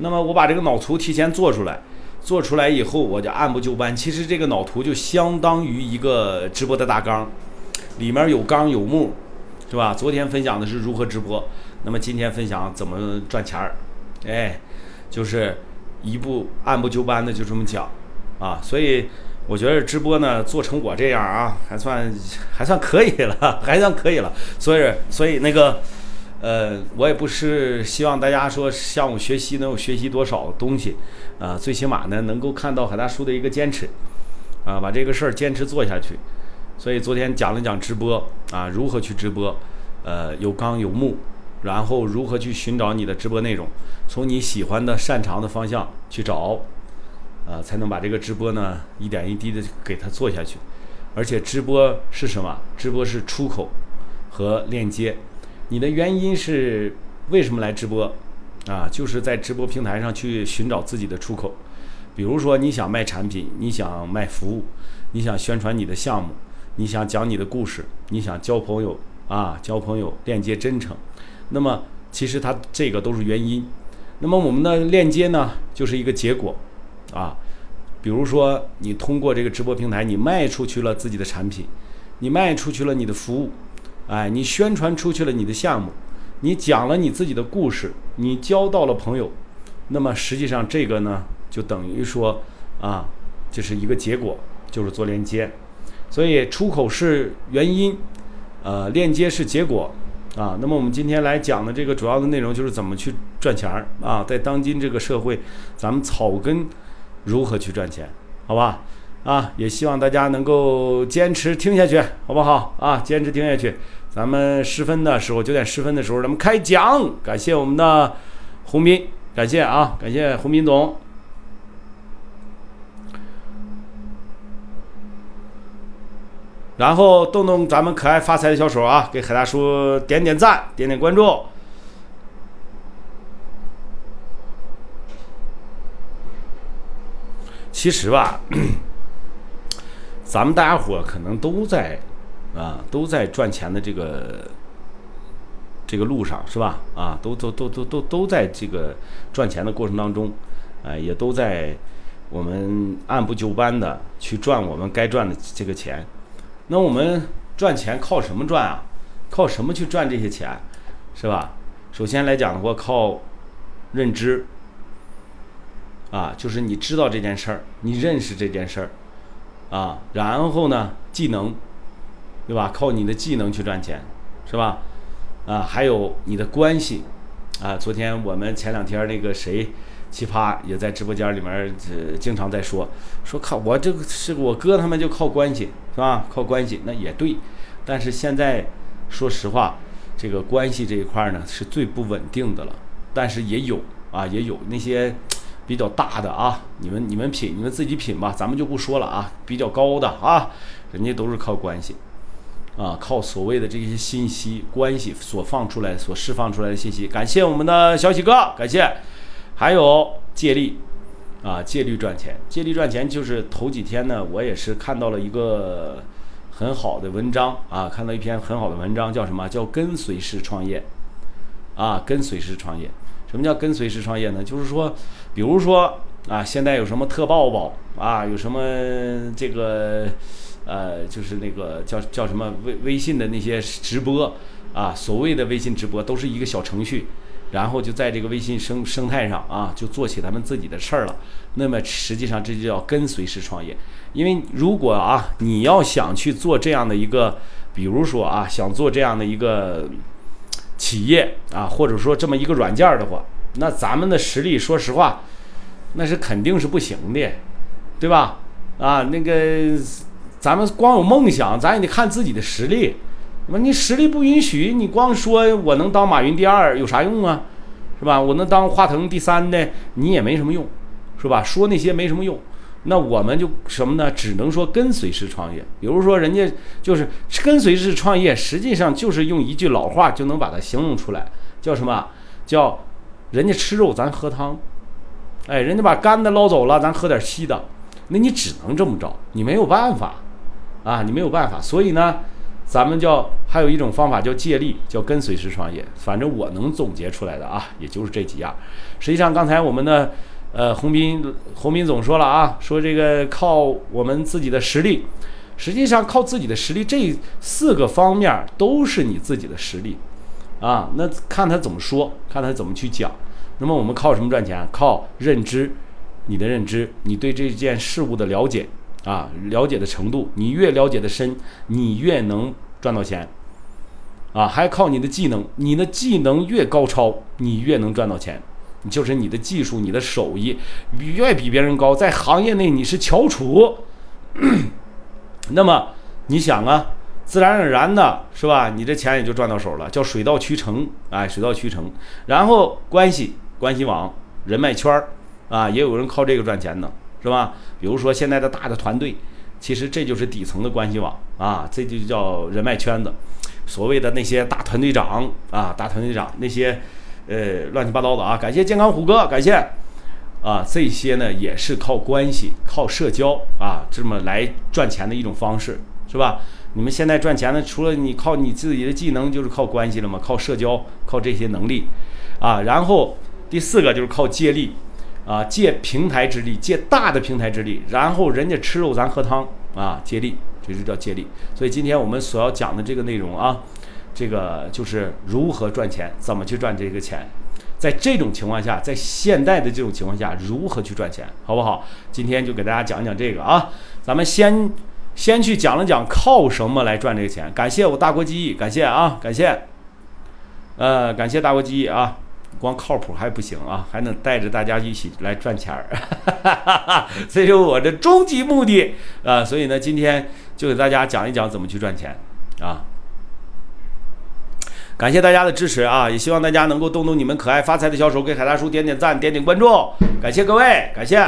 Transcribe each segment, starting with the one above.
那么我把这个脑图提前做出来，做出来以后我就按部就班。其实这个脑图就相当于一个直播的大纲，里面有纲有目，是吧？昨天分享的是如何直播，那么今天分享怎么赚钱儿，哎，就是一步按部就班的就这么讲啊。所以我觉得直播呢做成我这样啊，还算还算可以了，还算可以了。所以所以那个。呃，我也不是希望大家说向我学习能有学习多少东西，啊，最起码呢能够看到海大叔的一个坚持，啊，把这个事儿坚持做下去。所以昨天讲了讲直播，啊，如何去直播，呃，有纲有目，然后如何去寻找你的直播内容，从你喜欢的、擅长的方向去找，啊，才能把这个直播呢一点一滴的给它做下去。而且直播是什么？直播是出口和链接。你的原因是为什么来直播？啊，就是在直播平台上去寻找自己的出口。比如说，你想卖产品，你想卖服务，你想宣传你的项目，你想讲你的故事，你想交朋友啊，交朋友链接真诚。那么，其实它这个都是原因。那么我们的链接呢，就是一个结果啊。比如说，你通过这个直播平台，你卖出去了自己的产品，你卖出去了你的服务。哎，你宣传出去了你的项目，你讲了你自己的故事，你交到了朋友，那么实际上这个呢，就等于说啊，这是一个结果，就是做链接。所以出口是原因，呃，链接是结果啊。那么我们今天来讲的这个主要的内容就是怎么去赚钱儿啊，在当今这个社会，咱们草根如何去赚钱，好吧？啊，也希望大家能够坚持听下去，好不好？啊，坚持听下去。咱们十分的时候，九点十分的时候，咱们开讲。感谢我们的洪斌，感谢啊，感谢洪斌总。然后动动咱们可爱发财的小手啊，给海大叔点点赞，点点关注。其实吧，咱们大家伙可能都在。啊，都在赚钱的这个这个路上，是吧？啊，都都都都都都在这个赚钱的过程当中，哎，也都在我们按部就班的去赚我们该赚的这个钱。那我们赚钱靠什么赚啊？靠什么去赚这些钱，是吧？首先来讲的话，靠认知啊，就是你知道这件事儿，你认识这件事儿啊，然后呢，技能。对吧？靠你的技能去赚钱，是吧？啊，还有你的关系，啊，昨天我们前两天那个谁，奇葩也在直播间里面，呃，经常在说，说靠我这个是我哥他们就靠关系，是吧？靠关系那也对，但是现在说实话，这个关系这一块呢是最不稳定的了，但是也有啊，也有那些比较大的啊，你们你们品，你们自己品吧，咱们就不说了啊，比较高的啊，人家都是靠关系。啊，靠所谓的这些信息关系所放出来、所释放出来的信息，感谢我们的小喜哥，感谢，还有借力，啊，借力赚钱，借力赚钱就是头几天呢，我也是看到了一个很好的文章啊，看到一篇很好的文章，叫什么？叫跟随式创业，啊，跟随式创业，什么叫跟随式创业呢？就是说，比如说啊，现在有什么特爆爆啊，有什么这个。呃，就是那个叫叫什么微微信的那些直播啊，所谓的微信直播都是一个小程序，然后就在这个微信生生态上啊，就做起他们自己的事儿了。那么实际上这就叫跟随式创业。因为如果啊，你要想去做这样的一个，比如说啊，想做这样的一个企业啊，或者说这么一个软件的话，那咱们的实力，说实话，那是肯定是不行的，对吧？啊，那个。咱们光有梦想，咱也得看自己的实力。那么你实力不允许，你光说我能当马云第二有啥用啊？是吧？我能当华腾第三的，你也没什么用，是吧？说那些没什么用。那我们就什么呢？只能说跟随式创业。比如说人家就是跟随式创业，实际上就是用一句老话就能把它形容出来，叫什么？叫人家吃肉，咱喝汤。哎，人家把干的捞走了，咱喝点稀的。那你只能这么着，你没有办法。啊，你没有办法，所以呢，咱们叫还有一种方法叫借力，叫跟随式创业。反正我能总结出来的啊，也就是这几样。实际上，刚才我们的呃洪斌洪斌总说了啊，说这个靠我们自己的实力，实际上靠自己的实力，这四个方面都是你自己的实力啊。那看他怎么说，看他怎么去讲。那么我们靠什么赚钱？靠认知，你的认知，你对这件事物的了解。啊，了解的程度，你越了解的深，你越能赚到钱。啊，还靠你的技能，你的技能越高超，你越能赚到钱。就是你的技术，你的手艺越比别人高，在行业内你是翘楚。那么你想啊，自然而然的是吧？你这钱也就赚到手了，叫水到渠成。哎，水到渠成。然后关系、关系网、人脉圈儿啊，也有人靠这个赚钱的。是吧？比如说现在的大的团队，其实这就是底层的关系网啊，这就叫人脉圈子。所谓的那些大团队长啊，大团队长那些呃乱七八糟的啊，感谢健康虎哥，感谢啊，这些呢也是靠关系、靠社交啊，这么来赚钱的一种方式，是吧？你们现在赚钱呢，除了你靠你自己的技能，就是靠关系了嘛，靠社交，靠这些能力啊。然后第四个就是靠借力。啊，借平台之力，借大的平台之力，然后人家吃肉，咱喝汤啊，借力，这就叫借力。所以今天我们所要讲的这个内容啊，这个就是如何赚钱，怎么去赚这个钱，在这种情况下，在现代的这种情况下，如何去赚钱，好不好？今天就给大家讲讲这个啊，咱们先先去讲了讲靠什么来赚这个钱。感谢我大国记忆，感谢啊，感谢，呃，感谢大国记忆啊。光靠谱还不行啊，还能带着大家一起来赚钱儿，这是我的终极目的啊！所以呢，今天就给大家讲一讲怎么去赚钱啊！感谢大家的支持啊！也希望大家能够动动你们可爱发财的小手，给海大叔点点赞，点点关注，感谢各位，感谢。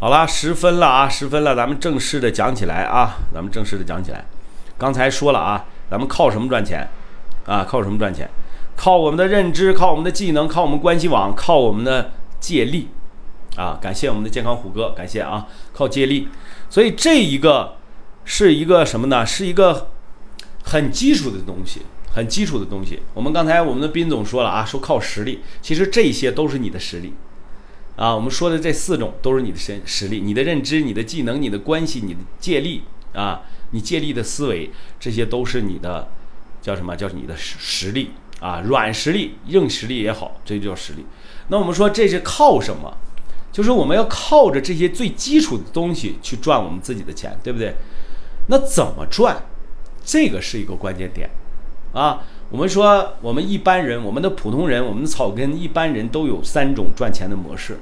好了，十分了啊，十分了，咱们正式的讲起来啊，咱们正式的讲起来。刚才说了啊，咱们靠什么赚钱啊？靠什么赚钱？靠我们的认知，靠我们的技能，靠我们关系网，靠我们的借力啊！感谢我们的健康虎哥，感谢啊！靠借力，所以这一个是一个什么呢？是一个很基础的东西，很基础的东西。我们刚才我们的斌总说了啊，说靠实力，其实这些都是你的实力。啊，我们说的这四种都是你的身实力、你的认知、你的技能、你的关系、你的借力啊，你借力的思维，这些都是你的叫什么叫你的实实力啊，软实力、硬实力也好，这就叫实力。那我们说这是靠什么？就是我们要靠着这些最基础的东西去赚我们自己的钱，对不对？那怎么赚？这个是一个关键点啊。我们说，我们一般人，我们的普通人，我们的草根一般人都有三种赚钱的模式，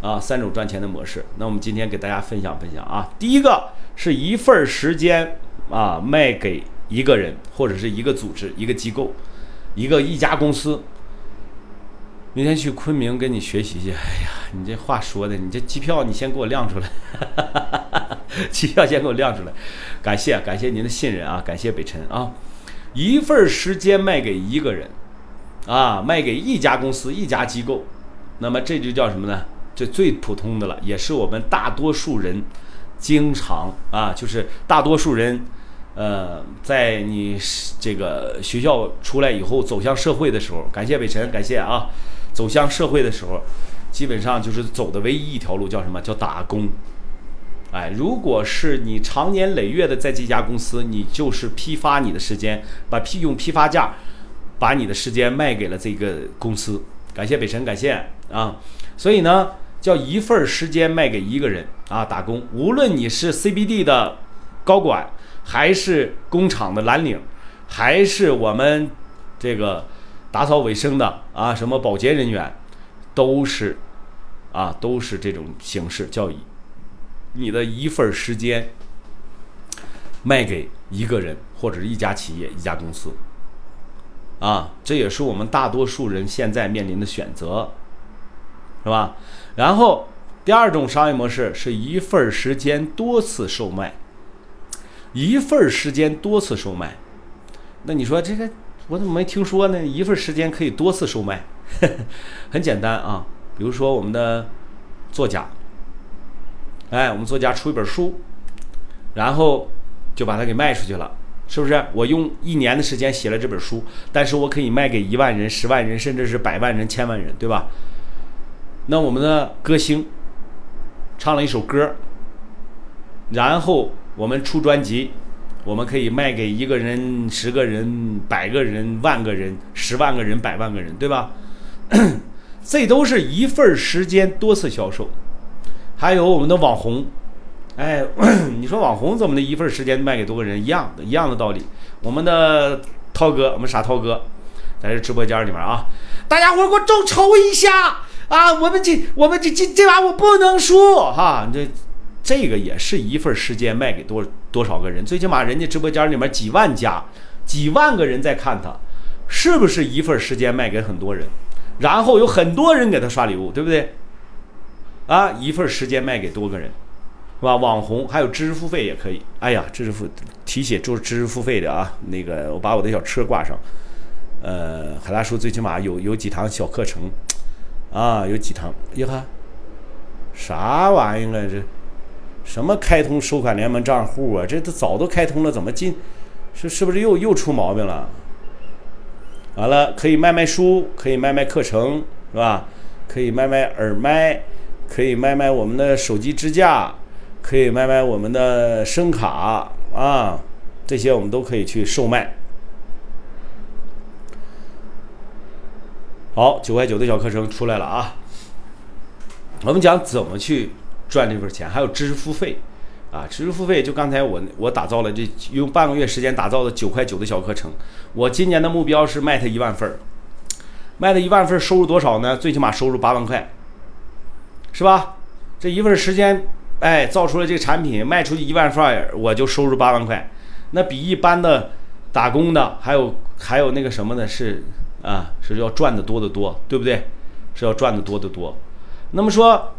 啊，三种赚钱的模式。那我们今天给大家分享分享啊。第一个是一份时间啊，卖给一个人或者是一个组织、一个机构、一个一家公司。明天去昆明跟你学习去。哎呀，你这话说的，你这机票你先给我亮出来，机票先给我亮出来。感谢感谢您的信任啊，感谢北辰啊。一份时间卖给一个人，啊，卖给一家公司、一家机构，那么这就叫什么呢？这最普通的了，也是我们大多数人经常啊，就是大多数人，呃，在你这个学校出来以后走向社会的时候，感谢北辰，感谢啊，走向社会的时候，基本上就是走的唯一一条路叫什么？叫打工。哎，如果是你长年累月的在这家公司，你就是批发你的时间，把批用批发价把你的时间卖给了这个公司。感谢北辰，感谢啊！所以呢，叫一份时间卖给一个人啊，打工。无论你是 CBD 的高管，还是工厂的蓝领，还是我们这个打扫卫生的啊，什么保洁人员，都是啊，都是这种形式，叫以。你的一份时间卖给一个人或者是一家企业、一家公司，啊，这也是我们大多数人现在面临的选择，是吧？然后第二种商业模式是一份时间多次售卖，一份时间多次售卖。那你说这个我怎么没听说呢？一份时间可以多次售卖？很简单啊，比如说我们的。作家，哎，我们作家出一本书，然后就把它给卖出去了，是不是？我用一年的时间写了这本书，但是我可以卖给一万人、十万人，甚至是百万人、千万人，对吧？那我们的歌星唱了一首歌，然后我们出专辑，我们可以卖给一个人、十个人、百个人、万个人、十万个人、百万个人，对吧？这都是一份时间多次销售。还有我们的网红，哎，你说网红怎么的一份时间卖给多个人一样的，一样的道理。我们的涛哥，我们傻涛哥，在这直播间里面啊，大家伙给我众筹一下。啊，我们这我们这这这把我不能输哈，这这个也是一份时间卖给多多少个人？最起码人家直播间里面几万家、几万个人在看他，是不是一份时间卖给很多人？然后有很多人给他刷礼物，对不对？啊，一份时间卖给多个人，是吧？网红还有知识付费也可以。哎呀，知识付提写就是知识付费的啊，那个我把我的小车挂上。呃，海大叔最起码有有几堂小课程。啊，有几堂？哟哈，啥玩意儿啊？这什么开通收款联盟账户啊？这都早都开通了，怎么进？是是不是又又出毛病了？完了，可以卖卖书，可以卖卖课程，是吧？可以卖卖耳麦，可以卖卖我们的手机支架，可以卖卖我们的声卡啊，这些我们都可以去售卖。好，九块九的小课程出来了啊！我们讲怎么去赚这份钱，还有知识付费啊！知识付费就刚才我我打造了这用半个月时间打造的九块九的小课程，我今年的目标是卖它一万份儿，卖它一万份儿，收入多少呢？最起码收入八万块，是吧？这一份时间，哎，造出来这个产品卖出去一万份儿，我就收入八万块，那比一般的打工的还有还有那个什么呢？是。啊，是要赚的多得多，对不对？是要赚的多得多。那么说，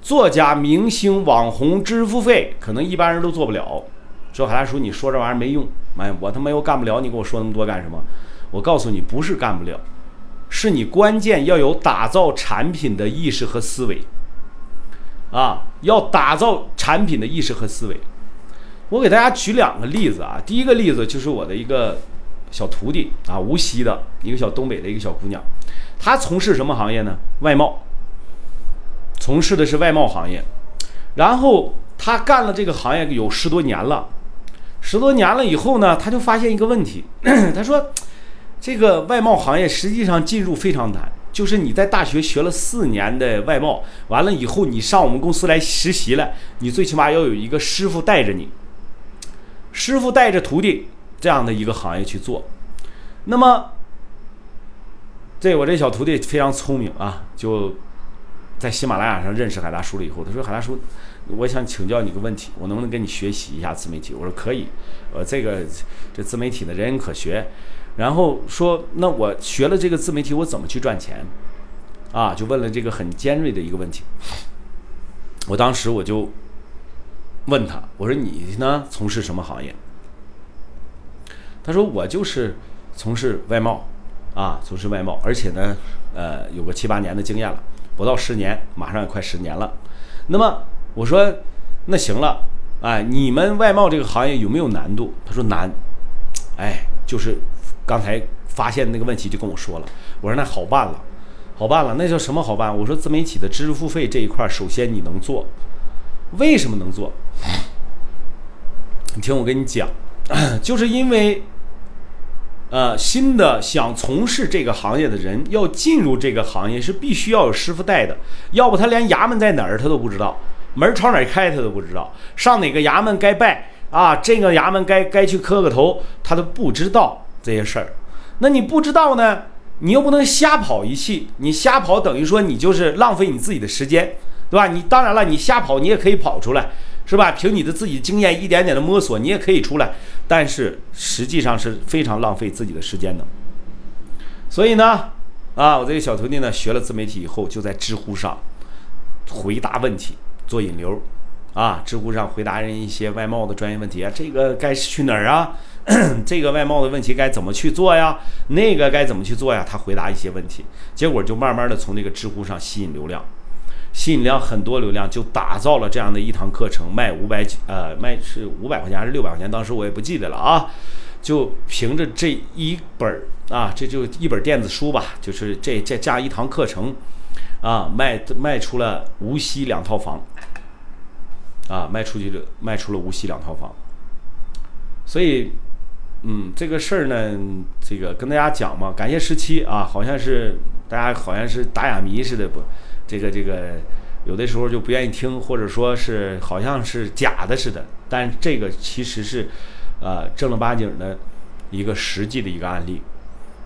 作家、明星、网红、知识付费，可能一般人都做不了。说海大叔，你说这玩意儿没用，妈呀，我他妈又干不了，你跟我说那么多干什么？我告诉你，不是干不了，是你关键要有打造产品的意识和思维。啊，要打造产品的意识和思维。我给大家举两个例子啊，第一个例子就是我的一个。小徒弟啊，无锡的一个小东北的一个小姑娘，她从事什么行业呢？外贸，从事的是外贸行业。然后她干了这个行业有十多年了，十多年了以后呢，她就发现一个问题，她说，这个外贸行业实际上进入非常难，就是你在大学学了四年的外贸，完了以后你上我们公司来实习了，你最起码要有一个师傅带着你，师傅带着徒弟。这样的一个行业去做，那么，这我这小徒弟非常聪明啊，就在喜马拉雅上认识海大叔了以后，他说：“海大叔，我想请教你个问题，我能不能跟你学习一下自媒体？”我说：“可以，呃，这个这自媒体的人人可学。”然后说：“那我学了这个自媒体，我怎么去赚钱？”啊，就问了这个很尖锐的一个问题。我当时我就问他：“我说你呢，从事什么行业？”他说：“我就是从事外贸，啊，从事外贸，而且呢，呃，有个七八年的经验了，不到十年，马上也快十年了。那么我说，那行了，哎，你们外贸这个行业有没有难度？他说难，哎，就是刚才发现那个问题就跟我说了。我说那好办了，好办了，那叫什么好办？我说自媒体的知识付费这一块，首先你能做，为什么能做？你听我跟你讲，就是因为。”呃，新的想从事这个行业的人要进入这个行业是必须要有师傅带的，要不他连衙门在哪儿他都不知道，门朝哪儿开他都不知道，上哪个衙门该拜啊，这个衙门该该去磕个头他都不知道这些事儿。那你不知道呢，你又不能瞎跑一气，你瞎跑等于说你就是浪费你自己的时间，对吧？你当然了，你瞎跑你也可以跑出来。是吧？凭你的自己经验，一点点的摸索，你也可以出来，但是实际上是非常浪费自己的时间的。所以呢，啊，我这个小徒弟呢，学了自媒体以后，就在知乎上回答问题，做引流，啊，知乎上回答人一些外贸的专业问题啊，这个该去哪儿啊？这个外贸的问题该怎么去做呀？那个该怎么去做呀？他回答一些问题，结果就慢慢的从这个知乎上吸引流量。吸引量很多流量，就打造了这样的一堂课程，卖五百几，呃，卖是五百块钱还是六百块钱？当时我也不记得了啊。就凭着这一本儿啊，这就一本电子书吧，就是这这加一堂课程，啊，卖卖出了无锡两套房，啊，卖出去了，卖出了无锡两套房。所以，嗯，这个事儿呢，这个跟大家讲嘛，感谢十七啊，好像是大家好像是打哑谜似的不，这个这个有的时候就不愿意听，或者说是好像是假的似的，但这个其实是，呃，正儿八经的一个实际的一个案例，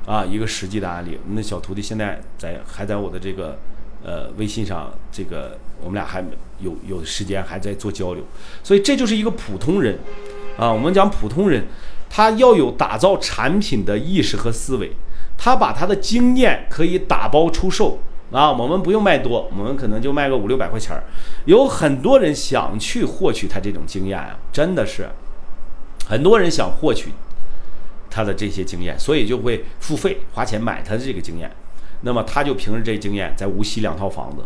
啊，一个实际的案例。那小徒弟现在在还在我的这个呃微信上，这个我们俩还有有时间还在做交流，所以这就是一个普通人。啊，我们讲普通人，他要有打造产品的意识和思维，他把他的经验可以打包出售啊，我们不用卖多，我们可能就卖个五六百块钱儿。有很多人想去获取他这种经验啊，真的是很多人想获取他的这些经验，所以就会付费花钱买他的这个经验。那么他就凭着这经验，在无锡两套房子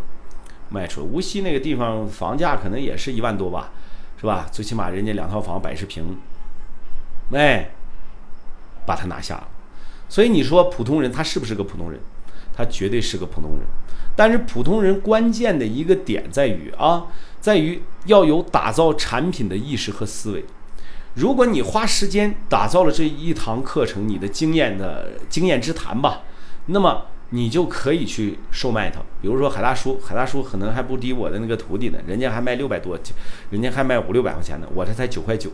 卖出，无锡那个地方房价可能也是一万多吧。是吧？最起码人家两套房百十平，哎，把他拿下了。所以你说普通人他是不是个普通人？他绝对是个普通人。但是普通人关键的一个点在于啊，在于要有打造产品的意识和思维。如果你花时间打造了这一堂课程，你的经验的经验之谈吧，那么。你就可以去售卖它，比如说海大叔，海大叔可能还不低我的那个徒弟呢，人家还卖六百多，人家还卖五六百块钱呢，我这才九块九，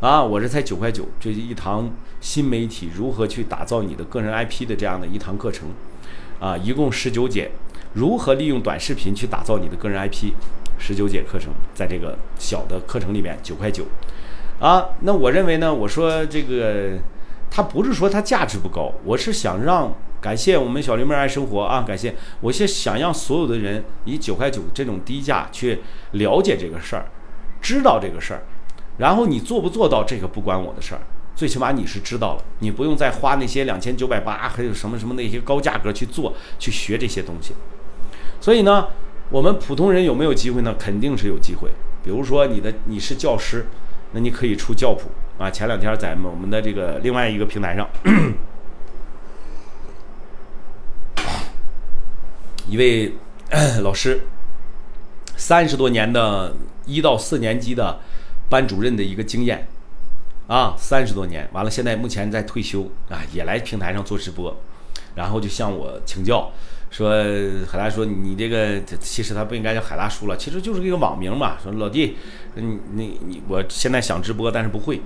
啊，我这才九块九，这一堂新媒体如何去打造你的个人 IP 的这样的一堂课程，啊，一共十九节，如何利用短视频去打造你的个人 IP，十九节课程，在这个小的课程里面九块九，啊，那我认为呢，我说这个，它不是说它价值不高，我是想让。感谢我们小刘妹爱生活啊！感谢，我是想让所有的人以九块九这种低价去了解这个事儿，知道这个事儿，然后你做不做到这个不关我的事儿，最起码你是知道了，你不用再花那些两千九百八还有什么什么那些高价格去做去学这些东西。所以呢，我们普通人有没有机会呢？肯定是有机会。比如说你的你是教师，那你可以出教谱啊。前两天在我们的这个另外一个平台上。一位 老师，三十多年的一到四年级的班主任的一个经验啊，三十多年，完了现在目前在退休啊，也来平台上做直播，然后就向我请教，说海大说你这个其实他不应该叫海大叔了，其实就是一个网名嘛。说老弟，你你你，我现在想直播，但是不会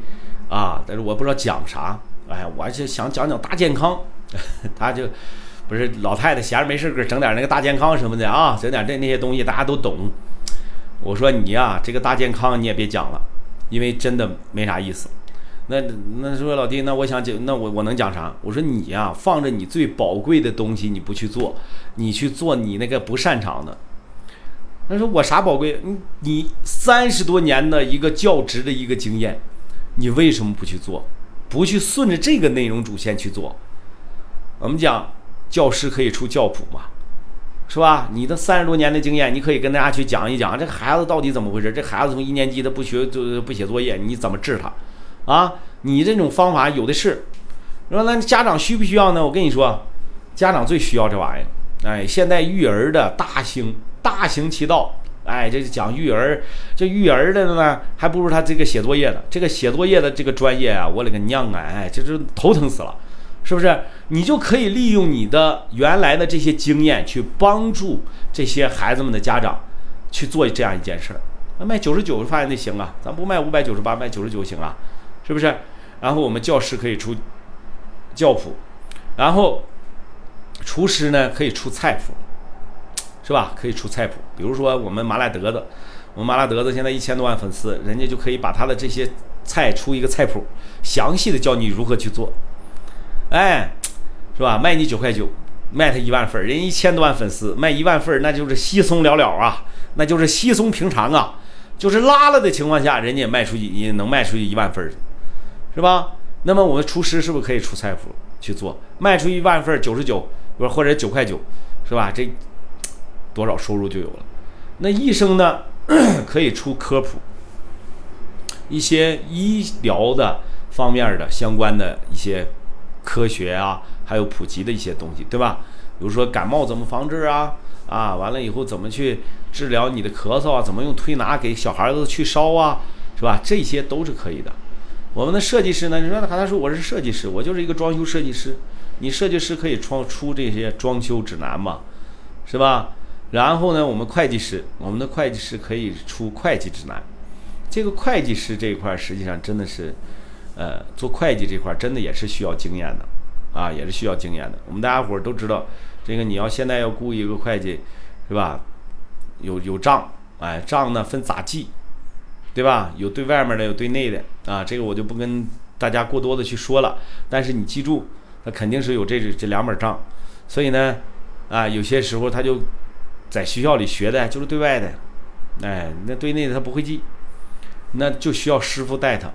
啊，但是我不知道讲啥，哎，我就想讲讲大健康，他就。不是老太太闲着没事儿，整点那个大健康什么的啊，整点这那些东西大家都懂。我说你呀，这个大健康你也别讲了，因为真的没啥意思。那那说老弟，那我想讲，那我我能讲啥？我说你呀，放着你最宝贵的东西你不去做，你去做你那个不擅长的。他说我啥宝贵？你你三十多年的一个教职的一个经验，你为什么不去做？不去顺着这个内容主线去做？我们讲。教师可以出教辅嘛，是吧？你的三十多年的经验，你可以跟大家去讲一讲，这孩子到底怎么回事？这孩子从一年级他不学就不写作业，你怎么治他？啊，你这种方法有的是。说那家长需不需要呢？我跟你说，家长最需要这玩意儿。哎，现在育儿的大行大行其道，哎，这讲育儿，这育儿的呢，还不如他这个写作业的。这个写作业的这个专业啊，我勒个娘啊！哎，这是头疼死了。是不是你就可以利用你的原来的这些经验去帮助这些孩子们的家长去做这样一件事儿？那卖九十九发现那行啊，咱不卖五百九十八，卖九十九行啊，是不是？然后我们教师可以出教谱，然后厨师呢可以出菜谱，是吧？可以出菜谱。比如说我们麻辣德子，我们麻辣德子现在一千多万粉丝，人家就可以把他的这些菜出一个菜谱，详细的教你如何去做。哎，是吧？卖你九块九，卖他一万份儿，人一千多万粉丝，卖一万份，那就是稀松了了啊，那就是稀松平常啊，就是拉了的情况下，人家也卖出去，也能卖出去一万份，是吧？那么我们厨师是不是可以出菜谱去做，卖出一万份儿九十九，不或者九块九，是吧？这多少收入就有了。那医生呢，可以出科普，一些医疗的方面的相关的一些科学啊，还有普及的一些东西，对吧？比如说感冒怎么防治啊？啊，完了以后怎么去治疗你的咳嗽啊？怎么用推拿给小孩子去烧啊？是吧？这些都是可以的。我们的设计师呢？你说他他说我是设计师，我就是一个装修设计师。你设计师可以创出这些装修指南嘛？是吧？然后呢，我们会计师，我们的会计师可以出会计指南。这个会计师这一块实际上真的是，呃，做会计这块真的也是需要经验的，啊，也是需要经验的。我们大家伙儿都知道，这个你要现在要雇一个会计，是吧？有有账，哎，账呢分咋记，对吧？有对外面的，有对内的，啊，这个我就不跟大家过多的去说了。但是你记住，他肯定是有这这两本账，所以呢，啊，有些时候他就。在学校里学的就是对外的，哎，那对内的他不会记，那就需要师傅带他。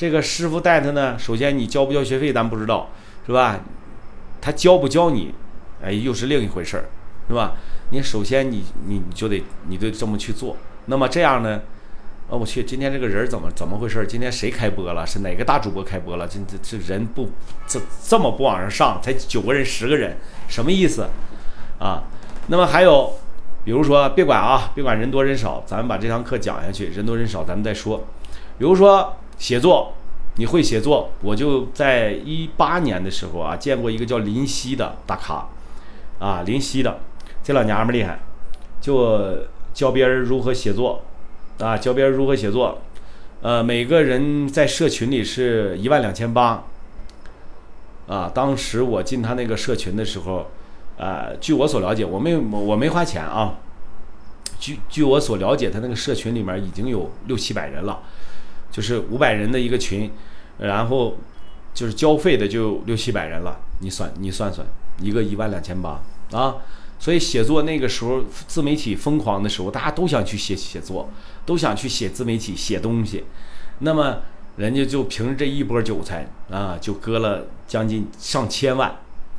这个师傅带他呢，首先你交不交学费咱不知道，是吧？他教不教你，哎，又是另一回事儿，是吧？你首先你你你就得你得这么去做。那么这样呢？啊，我去，今天这个人怎么怎么回事？今天谁开播了？是哪个大主播开播了？这这这人不这这么不往上上，才九个人十个人，什么意思啊？那么还有。比如说，别管啊，别管人多人少，咱们把这堂课讲下去。人多人少，咱们再说。比如说写作，你会写作，我就在一八年的时候啊，见过一个叫林夕的大咖，啊，林夕的这老娘们厉害，就教别人如何写作，啊，教别人如何写作，呃，每个人在社群里是一万两千八，啊，当时我进他那个社群的时候。呃，据我所了解，我没我没花钱啊。据据我所了解，他那个社群里面已经有六七百人了，就是五百人的一个群，然后就是交费的就六七百人了。你算你算算，一个一万两千八啊。所以写作那个时候自媒体疯狂的时候，大家都想去写写作，都想去写自媒体写东西。那么人家就凭着这一波韭菜啊，就割了将近上千万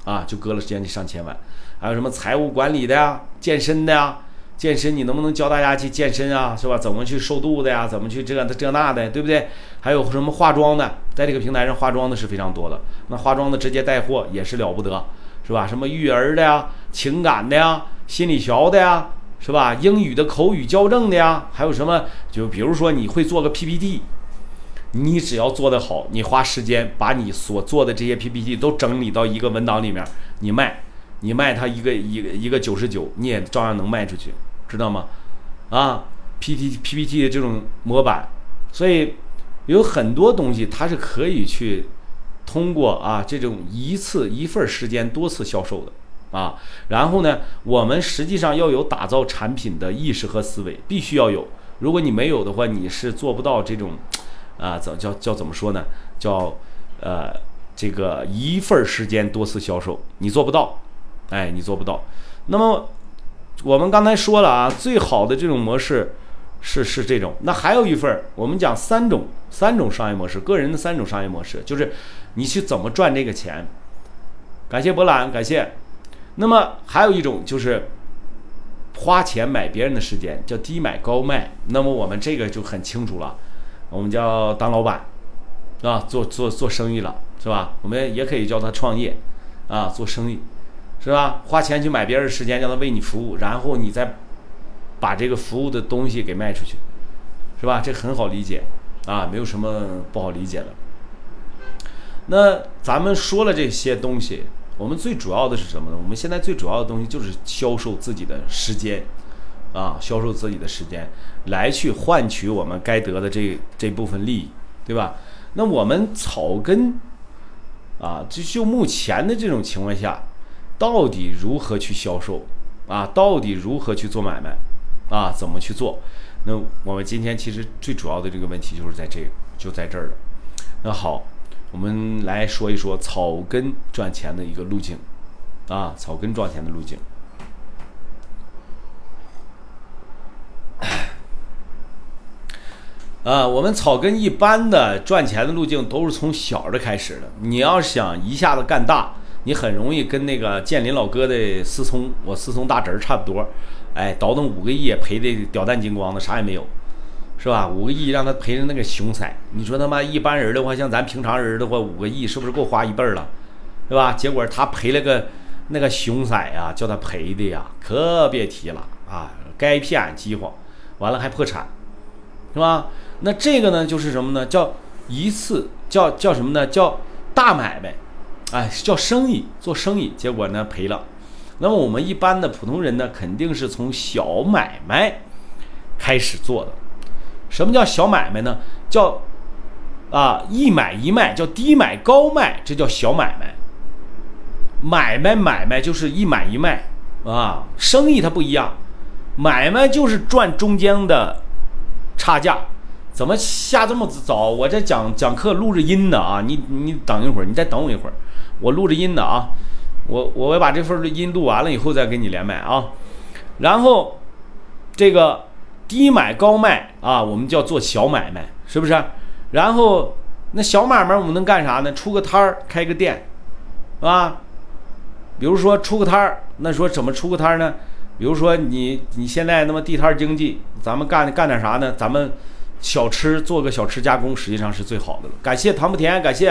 啊，就割了将近上千万。还有什么财务管理的呀，健身的呀，健身你能不能教大家去健身啊，是吧？怎么去瘦肚子呀？怎么去这这那的，对不对？还有什么化妆的，在这个平台上化妆的是非常多的。那化妆的直接带货也是了不得，是吧？什么育儿的呀，情感的呀，心理学的呀，是吧？英语的口语校正的呀，还有什么？就比如说你会做个 PPT，你只要做得好，你花时间把你所做的这些 PPT 都整理到一个文档里面，你卖。你卖它一个一个一个九十九，你也照样能卖出去，知道吗？啊，P T P P T 的这种模板，所以有很多东西它是可以去通过啊这种一次一份时间多次销售的啊。然后呢，我们实际上要有打造产品的意识和思维，必须要有。如果你没有的话，你是做不到这种啊，怎叫叫怎么说呢？叫呃这个一份时间多次销售，你做不到。哎，你做不到。那么我们刚才说了啊，最好的这种模式是是这种。那还有一份，我们讲三种三种商业模式，个人的三种商业模式，就是你去怎么赚这个钱。感谢博览，感谢。那么还有一种就是花钱买别人的时间，叫低买高卖。那么我们这个就很清楚了，我们叫当老板，啊，做做做生意了，是吧？我们也可以叫他创业，啊，做生意。是吧？花钱去买别人的时间，让他为你服务，然后你再把这个服务的东西给卖出去，是吧？这很好理解啊，没有什么不好理解的。那咱们说了这些东西，我们最主要的是什么呢？我们现在最主要的东西就是销售自己的时间啊，销售自己的时间，来去换取我们该得的这这部分利益，对吧？那我们草根啊，就就目前的这种情况下。到底如何去销售啊？到底如何去做买卖啊？怎么去做？那我们今天其实最主要的这个问题就是在这，就在这儿了。那好，我们来说一说草根赚钱的一个路径啊，草根赚钱的路径。啊，我们草根一般的赚钱的路径都是从小的开始的。你要想一下子干大。你很容易跟那个建林老哥的思聪，我思聪大侄儿差不多，哎，倒腾五个亿赔的屌蛋精光的，啥也没有，是吧？五个亿让他赔成那个熊色，你说他妈一般人的话，像咱平常人的话，五个亿是不是够花一辈了，对吧？结果他赔了个那个熊色呀，叫他赔的呀，可别提了啊！该骗饥荒，完了还破产，是吧？那这个呢，就是什么呢？叫一次叫叫什么呢？叫大买卖，哎，叫生意做生意，结果呢赔了。那么我们一般的普通人呢，肯定是从小买卖开始做的。什么叫小买卖呢？叫啊一买一卖，叫低买高卖，这叫小买卖。买卖买卖就是一买一卖啊，生意它不一样，买卖就是赚中间的差价。怎么下这么早？我在讲讲课录着音呢啊！你你等一会儿，你再等我一会儿，我录着音呢啊！我我把这份音录完了以后再跟你连麦啊。然后这个低买高卖啊，我们叫做小买卖，是不是？然后那小买卖我们能干啥呢？出个摊儿，开个店，是吧？比如说出个摊儿，那说怎么出个摊儿呢？比如说你你现在那么地摊经济，咱们干干点啥呢？咱们。小吃做个小吃加工，实际上是最好的了。感谢唐不甜，感谢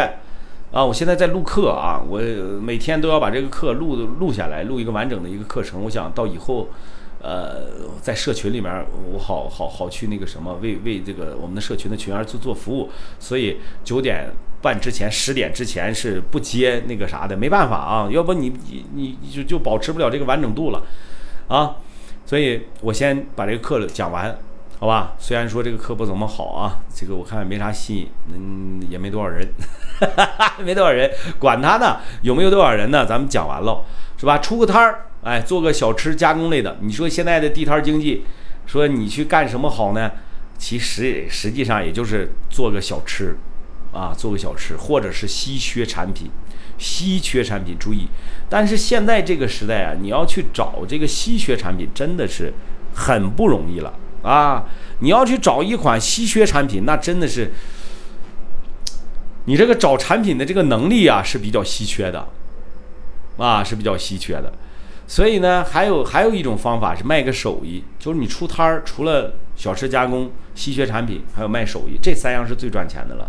啊！我现在在录课啊，我每天都要把这个课录录下来，录一个完整的一个课程。我想到以后，呃，在社群里面，我好好好去那个什么，为为这个我们的社群的群员做做服务。所以九点半之前、十点之前是不接那个啥的，没办法啊，要不你你你就就保持不了这个完整度了啊。所以我先把这个课讲完。好吧，虽然说这个课不怎么好啊，这个我看也没啥吸引，嗯，也没多少人，没多少人，管他呢，有没有多少人呢？咱们讲完了，是吧？出个摊儿，哎，做个小吃加工类的。你说现在的地摊经济，说你去干什么好呢？其实实际上也就是做个小吃，啊，做个小吃，或者是稀缺产品，稀缺产品注意。但是现在这个时代啊，你要去找这个稀缺产品，真的是很不容易了。啊，你要去找一款稀缺产品，那真的是，你这个找产品的这个能力啊是比较稀缺的，啊是比较稀缺的。所以呢，还有还有一种方法是卖个手艺，就是你出摊儿，除了小吃加工、稀缺产品，还有卖手艺，这三样是最赚钱的了。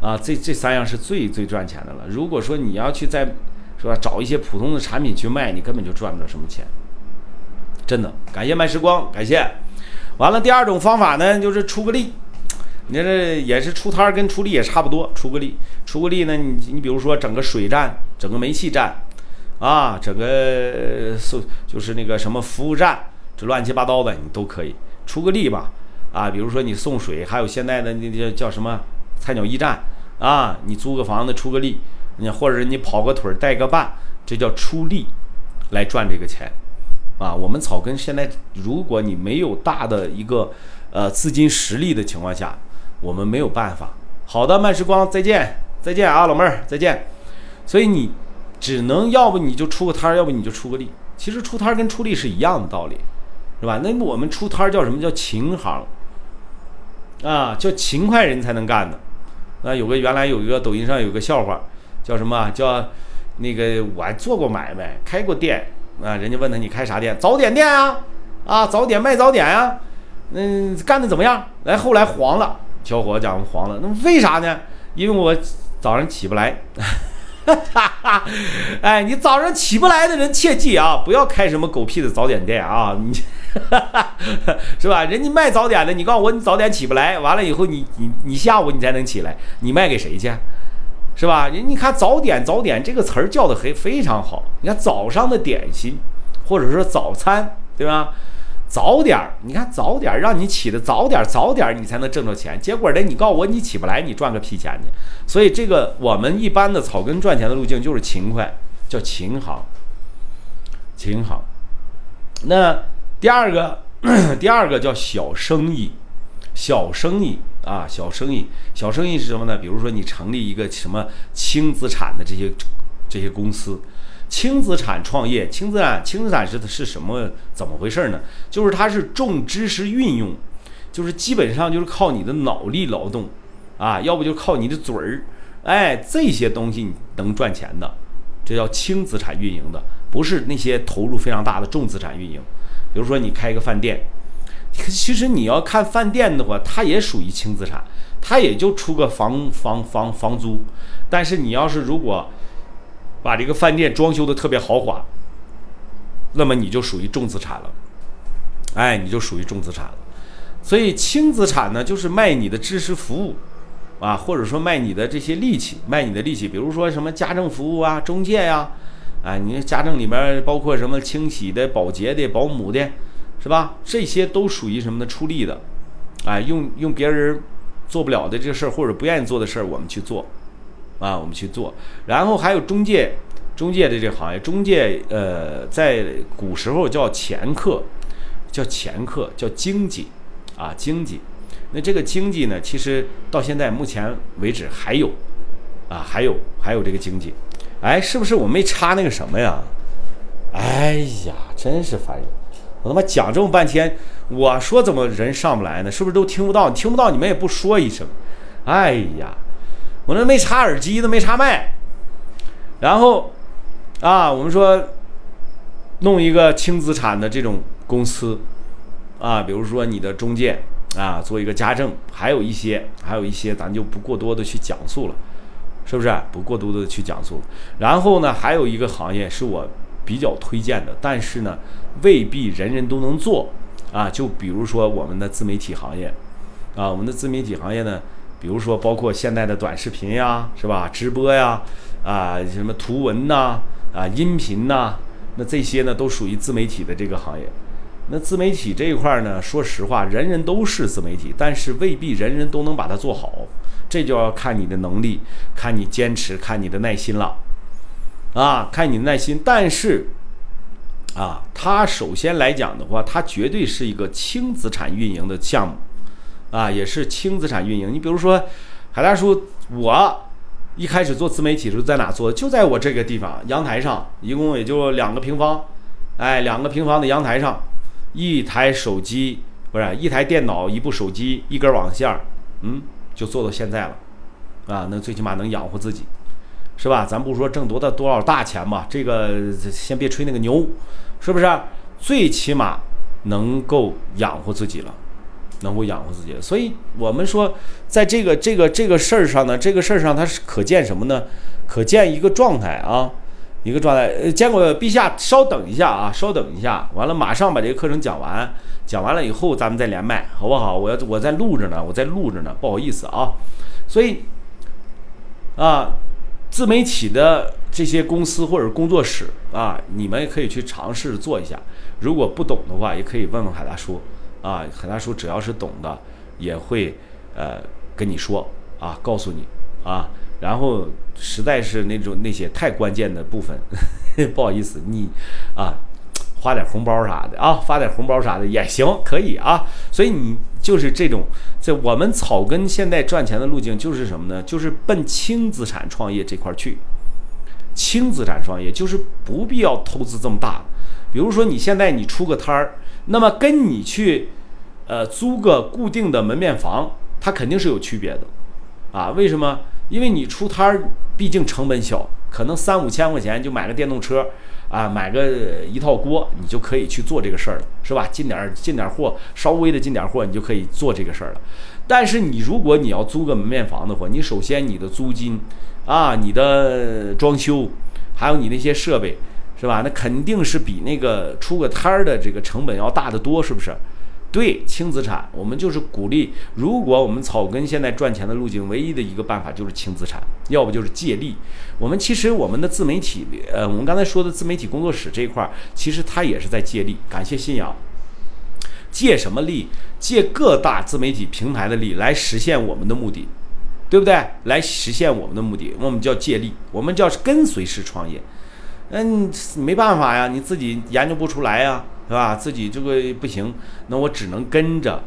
啊，这这三样是最最赚钱的了。如果说你要去在，是吧，找一些普通的产品去卖，你根本就赚不了什么钱。真的，感谢慢时光，感谢。完了，第二种方法呢，就是出个力。你这也是出摊儿，跟出力也差不多。出个力，出个力呢，你你比如说整个水站，整个煤气站，啊，整个送就是那个什么服务站，这乱七八糟的你都可以出个力吧。啊，比如说你送水，还有现在的那叫叫什么菜鸟驿站啊，你租个房子出个力，你或者你跑个腿带个伴，这叫出力来赚这个钱。啊，我们草根现在，如果你没有大的一个呃资金实力的情况下，我们没有办法。好的，慢时光，再见，再见啊，老妹儿，再见。所以你只能要不你就出个摊儿，要不你就出个力。其实出摊儿跟出力是一样的道理，是吧？那我们出摊儿叫什么叫勤行啊？叫勤快人才能干的。那有个原来有一个抖音上有个笑话，叫什么叫那个我还做过买卖，开过店。啊，人家问他你开啥店？早点店啊，啊，早点卖早点呀，嗯，干的怎么样？来，后来黄了，小伙子讲黄了，那为啥呢？因为我早上起不来。哈 哈哎，你早上起不来的人切记啊，不要开什么狗屁的早点店啊，你 是吧？人家卖早点的，你告诉我你早点起不来，完了以后你你你下午你才能起来，你卖给谁去？是吧？人你看早点早点这个词儿叫的非非常好。你看早上的点心，或者说早餐，对吧？早点儿，你看早点儿让你起的早点儿早点儿你才能挣着钱。结果呢，你告诉我你起不来，你赚个屁钱去。所以这个我们一般的草根赚钱的路径就是勤快，叫勤行，勤行。那第二个，第二个叫小生意，小生意。啊，小生意，小生意是什么呢？比如说你成立一个什么轻资产的这些这些公司，轻资产创业，轻资产轻资产是是什么？怎么回事呢？就是它是重知识运用，就是基本上就是靠你的脑力劳动，啊，要不就靠你的嘴儿，哎，这些东西能赚钱的，这叫轻资产运营的，不是那些投入非常大的重资产运营。比如说你开一个饭店，其实你要看饭店的话，它也属于轻资产，它也就出个房房房房租。但是你要是如果把这个饭店装修的特别豪华，那么你就属于重资产了。哎，你就属于重资产了。所以轻资产呢，就是卖你的知识服务。啊，或者说卖你的这些利器，卖你的利器，比如说什么家政服务啊、中介呀，啊，你家政里面包括什么清洗的、保洁的、保姆的，是吧？这些都属于什么呢？出力的，哎，用用别人做不了的这个事儿或者不愿意做的事儿，我们去做，啊，我们去做。然后还有中介，中介的这个行业，中介呃，在古时候叫掮客，叫掮客，叫经济，啊，经济。那这个经济呢，其实到现在目前为止还有，啊，还有还有这个经济，哎，是不是我没插那个什么呀？哎呀，真是烦人！我他妈讲这么半天，我说怎么人上不来呢？是不是都听不到？听不到，你们也不说一声。哎呀，我那没插耳机，都没插麦。然后啊，我们说弄一个轻资产的这种公司啊，比如说你的中介。啊，做一个家政，还有一些，还有一些，咱就不过多的去讲述了，是不是？不过多的去讲述。然后呢，还有一个行业是我比较推荐的，但是呢，未必人人都能做啊。就比如说我们的自媒体行业，啊，我们的自媒体行业呢，比如说包括现在的短视频呀，是吧？直播呀，啊，什么图文呐，啊，音频呐，那这些呢，都属于自媒体的这个行业。那自媒体这一块呢，说实话，人人都是自媒体，但是未必人人都能把它做好，这就要看你的能力，看你坚持，看你的耐心了，啊，看你的耐心。但是，啊，它首先来讲的话，它绝对是一个轻资产运营的项目，啊，也是轻资产运营。你比如说，海大叔，我一开始做自媒体时候在哪做？就在我这个地方阳台上，一共也就两个平方，哎，两个平方的阳台上。一台手机不是一台电脑，一部手机，一根网线，嗯，就做到现在了，啊，那最起码能养活自己，是吧？咱不说挣多的多少大钱吧，这个先别吹那个牛，是不是？最起码能够养活自己了，能够养活自己。所以我们说，在这个这个这个事儿上呢，这个事儿上它是可见什么呢？可见一个状态啊。一个状态，呃，见过陛下，稍等一下啊，稍等一下，完了马上把这个课程讲完，讲完了以后咱们再连麦，好不好？我要我在录着呢，我在录着呢，不好意思啊。所以啊，自媒体的这些公司或者工作室啊，你们也可以去尝试做一下。如果不懂的话，也可以问问海大叔啊，海大叔只要是懂的，也会呃跟你说啊，告诉你啊。然后实在是那种那些太关键的部分，不好意思，你啊，花点红包啥的啊，发点红包啥的也行，可以啊。所以你就是这种，在我们草根现在赚钱的路径就是什么呢？就是奔轻资产创业这块去。轻资产创业就是不必要投资这么大，比如说你现在你出个摊儿，那么跟你去呃租个固定的门面房，它肯定是有区别的啊。为什么？因为你出摊儿，毕竟成本小，可能三五千块钱就买个电动车，啊，买个一套锅，你就可以去做这个事儿了，是吧？进点儿进点儿货，稍微的进点儿货，你就可以做这个事儿了。但是你如果你要租个门面房的话，你首先你的租金，啊，你的装修，还有你那些设备，是吧？那肯定是比那个出个摊儿的这个成本要大得多，是不是？对轻资产，我们就是鼓励。如果我们草根现在赚钱的路径，唯一的一个办法就是轻资产，要不就是借力。我们其实我们的自媒体，呃，我们刚才说的自媒体工作室这一块，其实它也是在借力。感谢信仰，借什么力？借各大自媒体平台的力来实现我们的目的，对不对？来实现我们的目的，我们叫借力，我们叫跟随式创业。嗯，没办法呀，你自己研究不出来呀。是吧？自己这个不行，那我只能跟着，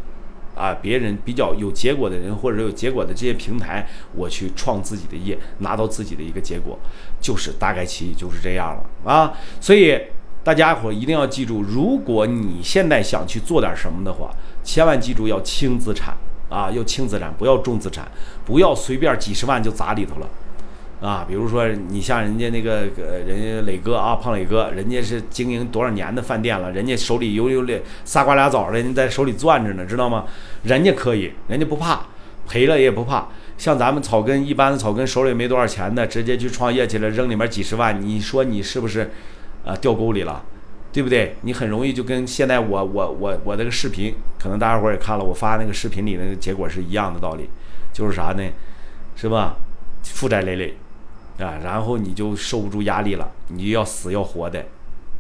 啊，别人比较有结果的人或者有结果的这些平台，我去创自己的业，拿到自己的一个结果，就是大概其就是这样了啊。所以大家伙一定要记住，如果你现在想去做点什么的话，千万记住要轻资产啊，要轻资产，不要重资产，不要随便几十万就砸里头了，啊，比如说你像人家那个呃，人家磊哥啊，胖磊哥，人家是经营多少年的饭店了，人家手里有有俩仨瓜俩枣的，人在手里攥着呢，知道吗？人家可以，人家不怕赔了也不怕。像咱们草根一般的草根，手里没多少钱的，直接去创业去了，扔里面几十万，你说你是不是啊掉沟里了？对不对？你很容易就跟现在我我我我那个视频，可能大家伙也看了，我发那个视频里那个结果是一样的道理，就是啥呢？是吧？负债累累。啊，然后你就受不住压力了，你要死要活的，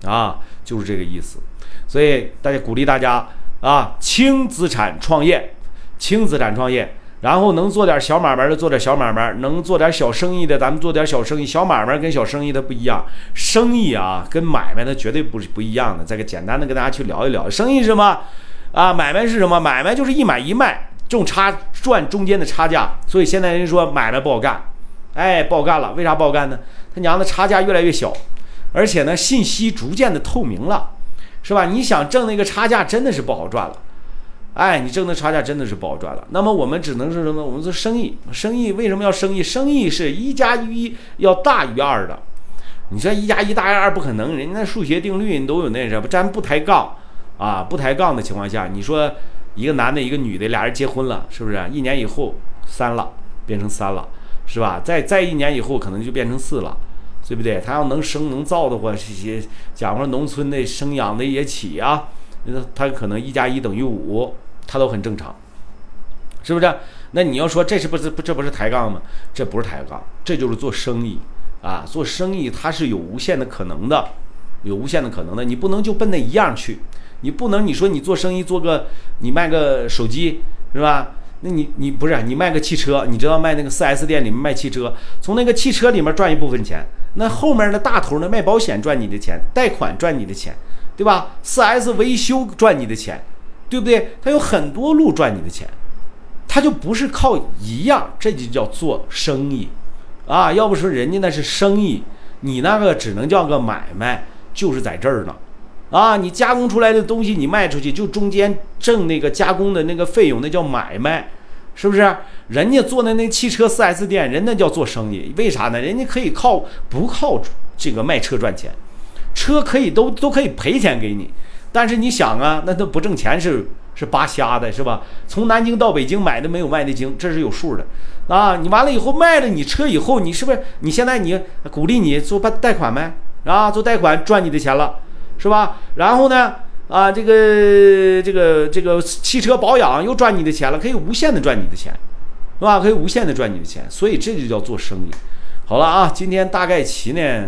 啊，就是这个意思。所以大家鼓励大家啊，轻资产创业，轻资产创业，然后能做点小买卖的做点小买卖，能做点小生意的咱们做点小生意。小买卖跟小生意它不一样，生意啊跟买卖它绝对不是不一样的。再个简单的跟大家去聊一聊，生意是什么？啊，买卖是什么？买卖就是一买一卖，种差赚中间的差价。所以现在人说买卖不好干。哎，不好干了，为啥不好干呢？他娘的差价越来越小，而且呢，信息逐渐的透明了，是吧？你想挣那个差价，真的是不好赚了。哎，你挣的差价真的是不好赚了。那么我们只能是什么？我们做生意，生意为什么要生意？生意是一加一要大于二的。你说一加一大于二不可能，人家数学定律你都有那什么？咱不抬杠啊，不抬杠的情况下，你说一个男的，一个女的，俩人结婚了，是不是？一年以后三了，变成三了。是吧？再再一年以后，可能就变成四了，对不对？他要能生能造的话，这些假如说农村的生养的也起啊，那他可能一加一等于五，他都很正常，是不是？那你要说这是不是不这不是抬杠吗？这不是抬杠，这就是做生意啊！做生意它是有无限的可能的，有无限的可能的，你不能就奔那一样去，你不能你说你做生意做个你卖个手机是吧？那你你不是你卖个汽车，你知道卖那个四 S 店里面卖汽车，从那个汽车里面赚一部分钱，那后面的大头呢卖保险赚你的钱，贷款赚你的钱，对吧？四 S 维修赚你的钱，对不对？他有很多路赚你的钱，他就不是靠一样，这就叫做生意啊！要不说人家那是生意，你那个只能叫个买卖，就是在这儿呢。啊，你加工出来的东西你卖出去，就中间挣那个加工的那个费用，那叫买卖，是不是？人家做的那汽车 4S 店，人那叫做生意，为啥呢？人家可以靠不靠这个卖车赚钱，车可以都都可以赔钱给你，但是你想啊，那都不挣钱是是扒瞎的，是吧？从南京到北京买的没有卖的精，这是有数的啊。你完了以后卖了你车以后，你是不是你现在你鼓励你做贷贷款呗？啊，做贷款赚你的钱了。是吧？然后呢？啊，这个这个这个汽车保养又赚你的钱了，可以无限的赚你的钱，是吧？可以无限的赚你的钱，所以这就叫做生意。好了啊，今天大概齐呢，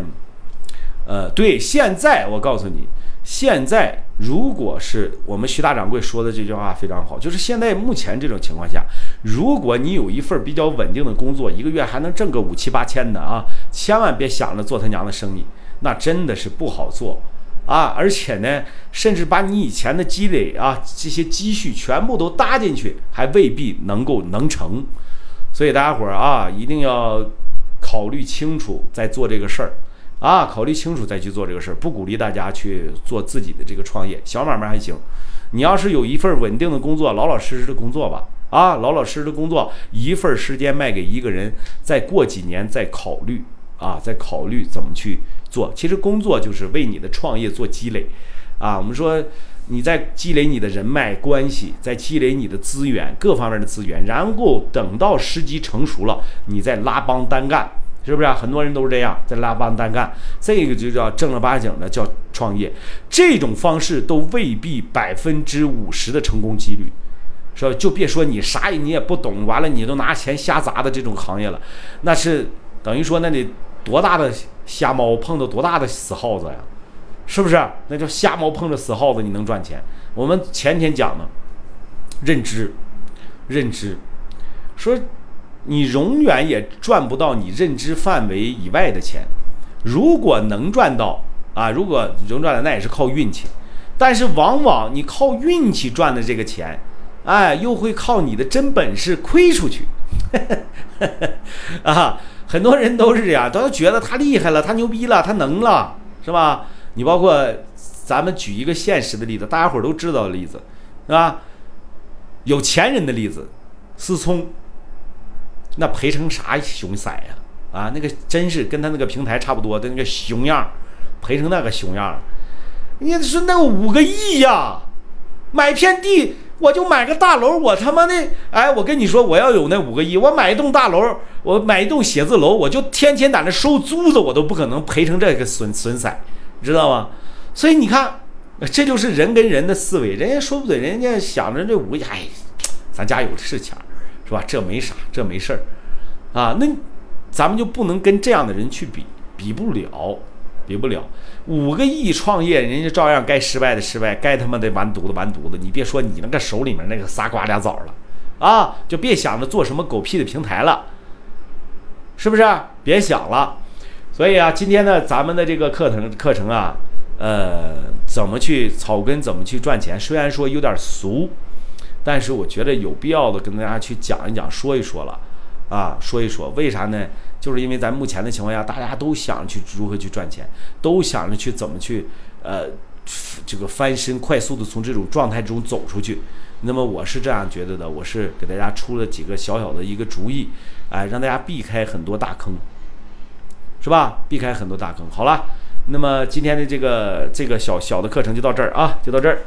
呃，对，现在我告诉你，现在如果是我们徐大掌柜说的这句话非常好，就是现在目前这种情况下，如果你有一份比较稳定的工作，一个月还能挣个五七八千的啊，千万别想着做他娘的生意，那真的是不好做。啊，而且呢，甚至把你以前的积累啊，这些积蓄全部都搭进去，还未必能够能成。所以大家伙儿啊，一定要考虑清楚再做这个事儿啊，考虑清楚再去做这个事儿。不鼓励大家去做自己的这个创业，小买卖还行。你要是有一份稳定的工作，老老实实的工作吧，啊，老老实实的工作，一份时间卖给一个人，再过几年再考虑。啊，在考虑怎么去做。其实工作就是为你的创业做积累，啊，我们说你在积累你的人脉关系，在积累你的资源，各方面的资源，然后等到时机成熟了，你再拉帮单干，是不是？很多人都是这样，在拉帮单干，这个就叫正儿八经的叫创业。这种方式都未必百分之五十的成功几率，是吧？就别说你啥你也不懂，完了你都拿钱瞎砸的这种行业了，那是等于说那得。多大的瞎猫碰到多大的死耗子呀？是不是？那叫瞎猫碰着死耗子，你能赚钱？我们前天讲的认知，认知，说你永远也赚不到你认知范围以外的钱。如果能赚到啊，如果能赚的，那也是靠运气。但是往往你靠运气赚的这个钱，哎，又会靠你的真本事亏出去。啊。很多人都是这样，都觉得他厉害了，他牛逼了，他能了，是吧？你包括咱们举一个现实的例子，大家伙都知道的例子，是吧？有钱人的例子，思聪，那赔成啥熊色呀？啊，那个真是跟他那个平台差不多的那个熊样，赔成那个熊样。你说那五个亿呀，买片地我就买个大楼，我他妈的，哎，我跟你说，我要有那五个亿，我买一栋大楼，我买一栋写字楼，我就天天在那收租子，我都不可能赔成这个损损色，知道吗？所以你看，这就是人跟人的思维，人家说不准，人家想着这五个亿，哎，咱家有的是钱，是吧？这没啥，这没事儿，啊，那咱们就不能跟这样的人去比，比不了。比不了，五个亿创业，人家照样该失败的失败，该他妈的完犊子完犊子。你别说你那个手里面那个仨瓜俩枣了，啊，就别想着做什么狗屁的平台了，是不是？别想了。所以啊，今天呢，咱们的这个课程课程啊，呃，怎么去草根，怎么去赚钱？虽然说有点俗，但是我觉得有必要的跟大家去讲一讲，说一说了，啊，说一说，为啥呢？就是因为咱目前的情况下，大家都想去如何去赚钱，都想着去怎么去，呃，这个翻身，快速的从这种状态中走出去。那么我是这样觉得的，我是给大家出了几个小小的一个主意，哎，让大家避开很多大坑，是吧？避开很多大坑。好了，那么今天的这个这个小小的课程就到这儿啊，就到这儿。